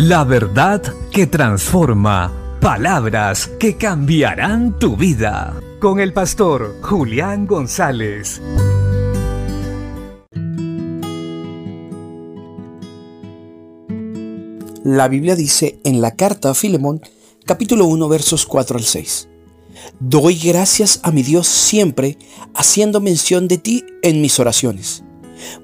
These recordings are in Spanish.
La verdad que transforma. Palabras que cambiarán tu vida. Con el pastor Julián González. La Biblia dice en la carta a Filemón, capítulo 1, versos 4 al 6. Doy gracias a mi Dios siempre, haciendo mención de ti en mis oraciones,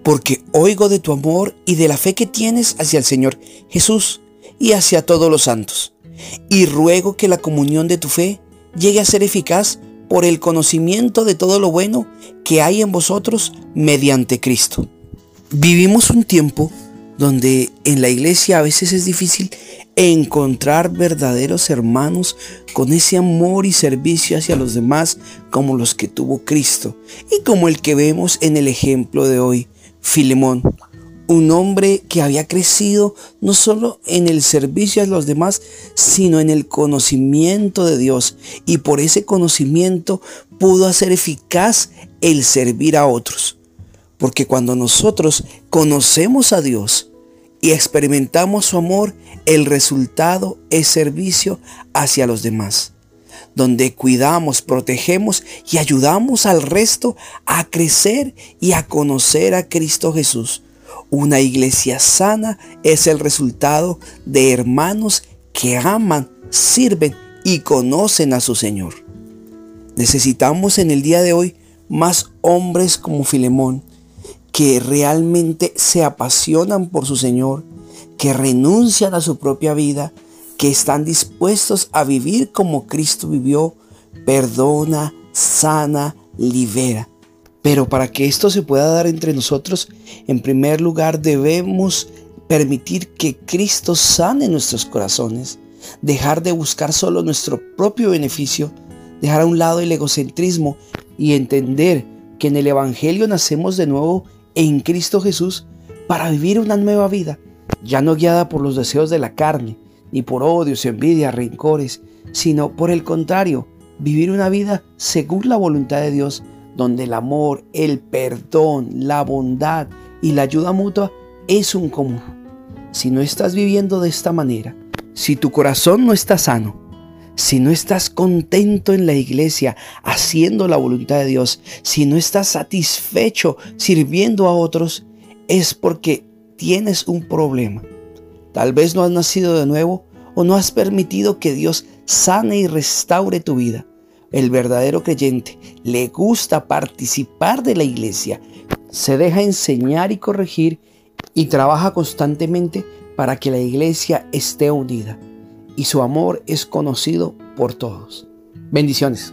porque oigo de tu amor y de la fe que tienes hacia el Señor Jesús y hacia todos los santos. Y ruego que la comunión de tu fe llegue a ser eficaz por el conocimiento de todo lo bueno que hay en vosotros mediante Cristo. Vivimos un tiempo donde en la iglesia a veces es difícil encontrar verdaderos hermanos con ese amor y servicio hacia los demás como los que tuvo Cristo y como el que vemos en el ejemplo de hoy, Filemón, un hombre que había crecido no solo en el servicio a los demás, sino en el conocimiento de Dios y por ese conocimiento pudo hacer eficaz el servir a otros. Porque cuando nosotros conocemos a Dios, y experimentamos su amor, el resultado es servicio hacia los demás, donde cuidamos, protegemos y ayudamos al resto a crecer y a conocer a Cristo Jesús. Una iglesia sana es el resultado de hermanos que aman, sirven y conocen a su Señor. Necesitamos en el día de hoy más hombres como Filemón, que realmente se apasionan por su Señor, que renuncian a su propia vida, que están dispuestos a vivir como Cristo vivió, perdona, sana, libera. Pero para que esto se pueda dar entre nosotros, en primer lugar debemos permitir que Cristo sane nuestros corazones, dejar de buscar solo nuestro propio beneficio, dejar a un lado el egocentrismo y entender que en el Evangelio nacemos de nuevo en Cristo Jesús para vivir una nueva vida, ya no guiada por los deseos de la carne, ni por odios, envidias, rencores, sino por el contrario, vivir una vida según la voluntad de Dios, donde el amor, el perdón, la bondad y la ayuda mutua es un común. Si no estás viviendo de esta manera, si tu corazón no está sano, si no estás contento en la iglesia haciendo la voluntad de Dios, si no estás satisfecho sirviendo a otros, es porque tienes un problema. Tal vez no has nacido de nuevo o no has permitido que Dios sane y restaure tu vida. El verdadero creyente le gusta participar de la iglesia, se deja enseñar y corregir y trabaja constantemente para que la iglesia esté unida y su amor es conocido por todos. Bendiciones.